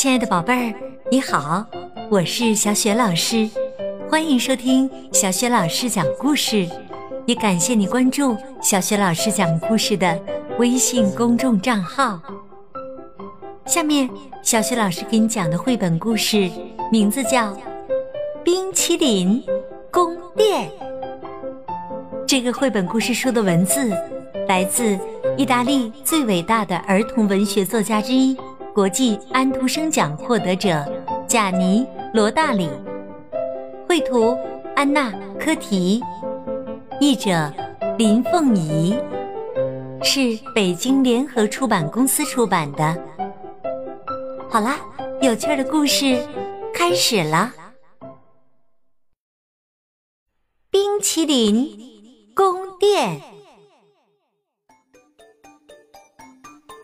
亲爱的宝贝儿，你好，我是小雪老师，欢迎收听小雪老师讲故事，也感谢你关注小雪老师讲故事的微信公众账号。下面，小雪老师给你讲的绘本故事名字叫《冰淇淋宫殿》。这个绘本故事书的文字来自意大利最伟大的儿童文学作家之一。国际安徒生奖获得者贾尼·罗大里，绘图安娜·科提，译者林凤仪，是北京联合出版公司出版的。好啦，有趣的故事开始了。冰淇淋宫殿，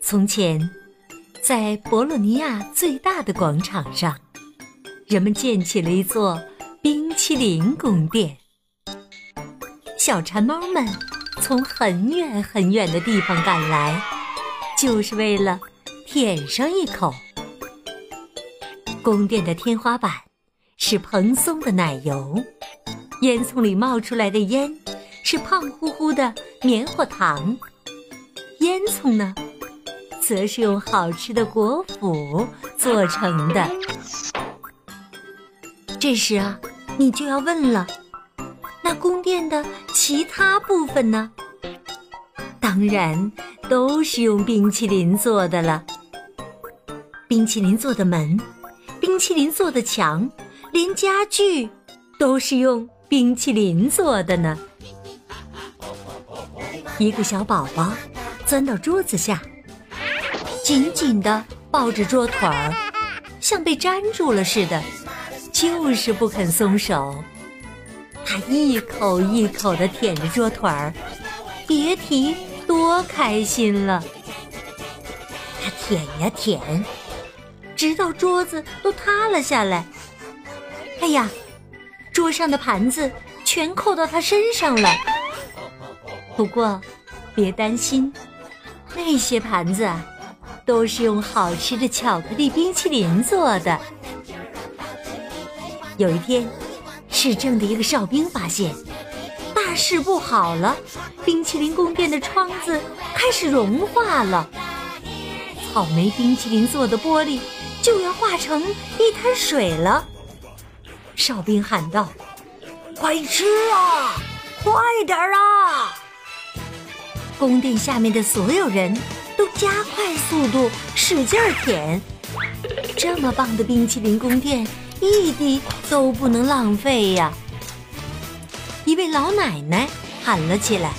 从前。在博洛尼亚最大的广场上，人们建起了一座冰淇淋宫殿。小馋猫们从很远很远的地方赶来，就是为了舔上一口。宫殿的天花板是蓬松的奶油，烟囱里冒出来的烟是胖乎乎的棉花糖。烟囱呢？则是用好吃的果脯做成的。这时啊，你就要问了：那宫殿的其他部分呢？当然都是用冰淇淋做的了。冰淇淋做的门，冰淇淋做的墙，连家具都是用冰淇淋做的呢。一个小宝宝钻到桌子下。紧紧地抱着桌腿儿，像被粘住了似的，就是不肯松手。他一口一口地舔着桌腿儿，别提多开心了。他舔呀舔，直到桌子都塌了下来。哎呀，桌上的盘子全扣到他身上了。不过，别担心，那些盘子啊。都是用好吃的巧克力冰淇淋做的。有一天，市政的一个哨兵发现大事不好了，冰淇淋宫殿的窗子开始融化了，草莓冰淇淋做的玻璃就要化成一滩水了。哨兵喊道：“快吃啊，快点啊！”宫殿下面的所有人。都加快速度，使劲儿舔。这么棒的冰淇淋宫殿，一滴都不能浪费呀！一位老奶奶喊了起来：“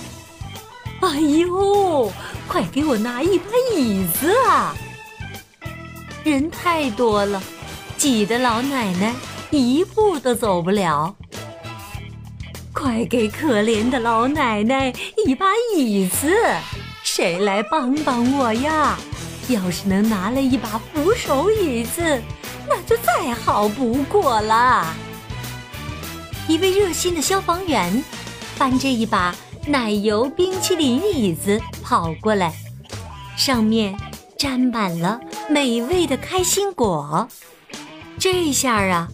哎呦，快给我拿一把椅子啊！”人太多了，挤得老奶奶一步都走不了。快给可怜的老奶奶一把椅子！谁来帮帮我呀？要是能拿来一把扶手椅子，那就再好不过了。一位热心的消防员搬着一把奶油冰淇淋椅子跑过来，上面沾满了美味的开心果。这下啊，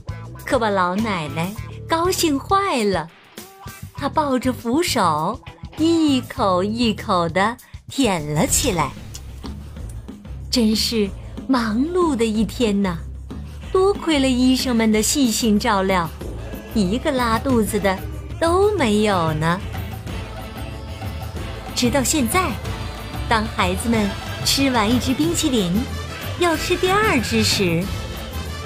可把老奶奶高兴坏了。她抱着扶手，一口一口的。舔了起来，真是忙碌的一天呐！多亏了医生们的细心照料，一个拉肚子的都没有呢。直到现在，当孩子们吃完一只冰淇淋，要吃第二只时，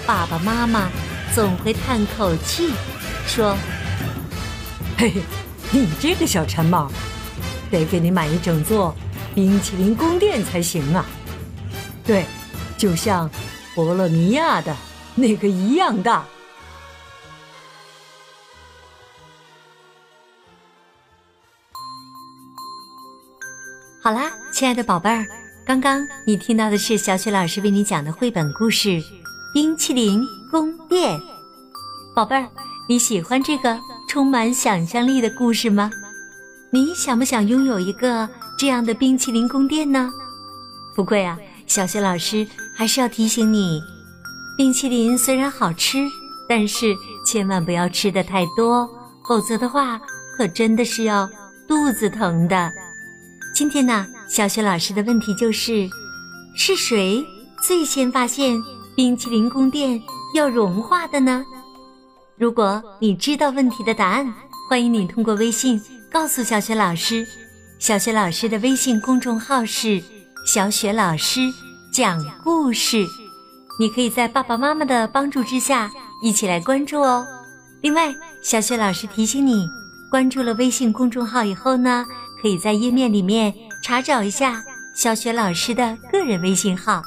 爸爸妈妈总会叹口气，说：“嘿嘿，你这个小馋猫，得给你买一整座。”冰淇淋宫殿才行啊！对，就像博洛尼亚的那个一样大。好啦，亲爱的宝贝儿，刚刚你听到的是小雪老师为你讲的绘本故事《冰淇淋宫殿》。宝贝儿，你喜欢这个充满想象力的故事吗？你想不想拥有一个？这样的冰淇淋宫殿呢？不过呀，小雪老师还是要提醒你，冰淇淋虽然好吃，但是千万不要吃的太多，否则的话可真的是要肚子疼的。今天呢，小雪老师的问题就是：是谁最先发现冰淇淋宫殿要融化的呢？如果你知道问题的答案，欢迎你通过微信告诉小雪老师。小雪老师的微信公众号是“小雪老师讲故事”，你可以在爸爸妈妈的帮助之下一起来关注哦。另外，小雪老师提醒你，关注了微信公众号以后呢，可以在页面里面查找一下小雪老师的个人微信号，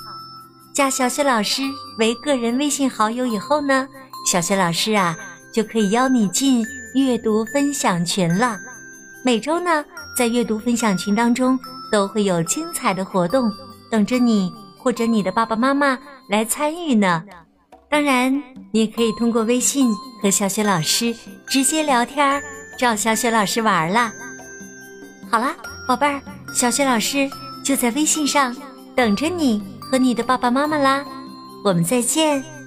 加小雪老师为个人微信好友以后呢，小雪老师啊就可以邀你进阅读分享群了。每周呢。在阅读分享群当中，都会有精彩的活动等着你或者你的爸爸妈妈来参与呢。当然，你也可以通过微信和小雪老师直接聊天，找小雪老师玩啦。好啦，宝贝儿，小雪老师就在微信上等着你和你的爸爸妈妈啦。我们再见。